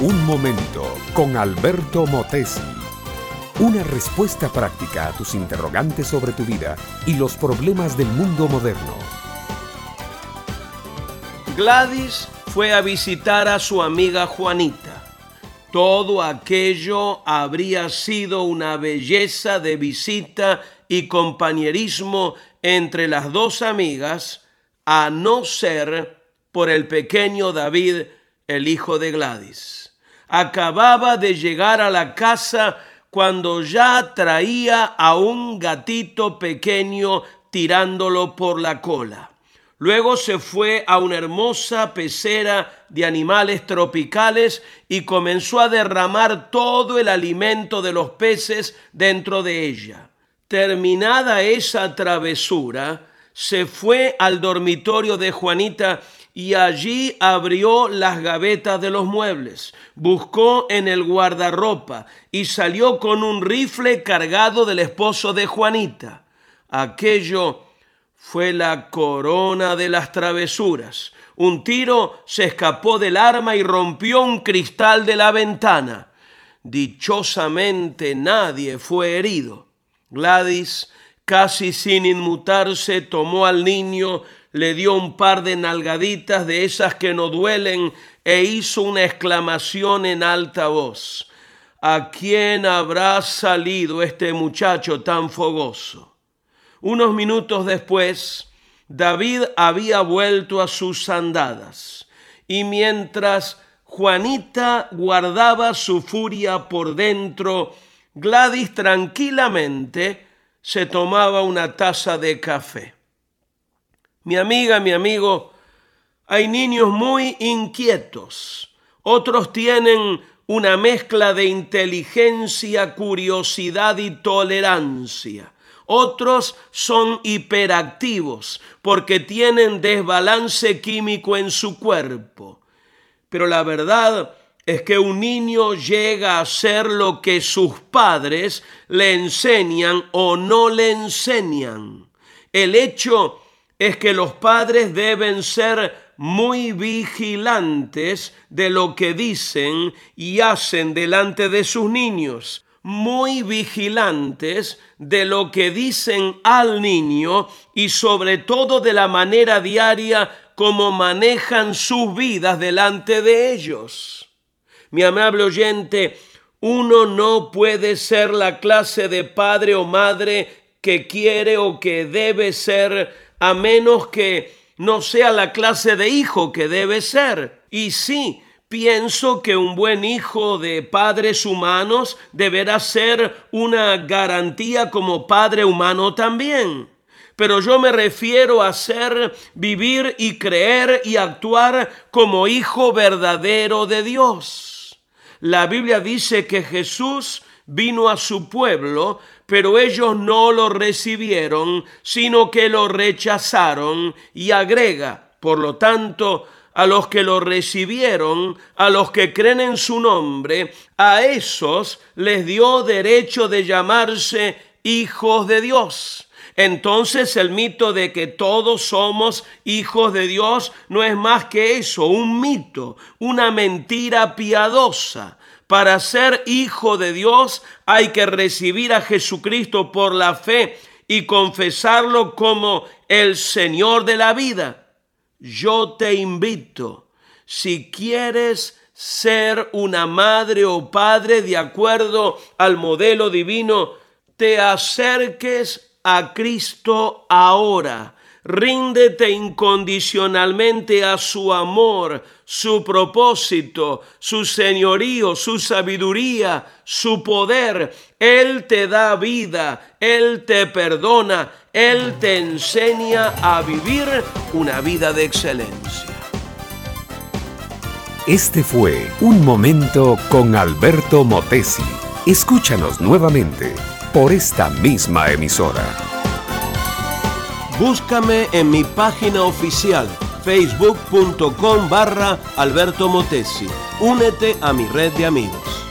Un momento con Alberto Motesi. Una respuesta práctica a tus interrogantes sobre tu vida y los problemas del mundo moderno. Gladys fue a visitar a su amiga Juanita. Todo aquello habría sido una belleza de visita y compañerismo entre las dos amigas, a no ser por el pequeño David, el hijo de Gladys acababa de llegar a la casa cuando ya traía a un gatito pequeño tirándolo por la cola. Luego se fue a una hermosa pecera de animales tropicales y comenzó a derramar todo el alimento de los peces dentro de ella. Terminada esa travesura, se fue al dormitorio de Juanita y allí abrió las gavetas de los muebles, buscó en el guardarropa y salió con un rifle cargado del esposo de Juanita. Aquello fue la corona de las travesuras. Un tiro se escapó del arma y rompió un cristal de la ventana. Dichosamente nadie fue herido. Gladys, casi sin inmutarse, tomó al niño, le dio un par de nalgaditas de esas que no duelen e hizo una exclamación en alta voz. ¿A quién habrá salido este muchacho tan fogoso? Unos minutos después, David había vuelto a sus andadas y mientras Juanita guardaba su furia por dentro, Gladys tranquilamente se tomaba una taza de café. Mi amiga, mi amigo, hay niños muy inquietos. Otros tienen una mezcla de inteligencia, curiosidad y tolerancia. Otros son hiperactivos porque tienen desbalance químico en su cuerpo. Pero la verdad es que un niño llega a ser lo que sus padres le enseñan o no le enseñan. El hecho es que los padres deben ser muy vigilantes de lo que dicen y hacen delante de sus niños, muy vigilantes de lo que dicen al niño y sobre todo de la manera diaria como manejan sus vidas delante de ellos. Mi amable oyente, uno no puede ser la clase de padre o madre que quiere o que debe ser a menos que no sea la clase de hijo que debe ser. Y sí, pienso que un buen hijo de padres humanos deberá ser una garantía como padre humano también. Pero yo me refiero a ser, vivir y creer y actuar como hijo verdadero de Dios. La Biblia dice que Jesús vino a su pueblo pero ellos no lo recibieron, sino que lo rechazaron y agrega, por lo tanto, a los que lo recibieron, a los que creen en su nombre, a esos les dio derecho de llamarse hijos de Dios. Entonces el mito de que todos somos hijos de Dios no es más que eso, un mito, una mentira piadosa. Para ser hijo de Dios hay que recibir a Jesucristo por la fe y confesarlo como el Señor de la vida. Yo te invito, si quieres ser una madre o padre de acuerdo al modelo divino, te acerques a Cristo ahora Ríndete incondicionalmente a su amor, su propósito, su señorío, su sabiduría, su poder. Él te da vida, Él te perdona, Él te enseña a vivir una vida de excelencia. Este fue Un Momento con Alberto Motesi. Escúchanos nuevamente por esta misma emisora. Búscame en mi página oficial facebook.com barra Alberto Motesi. Únete a mi red de amigos.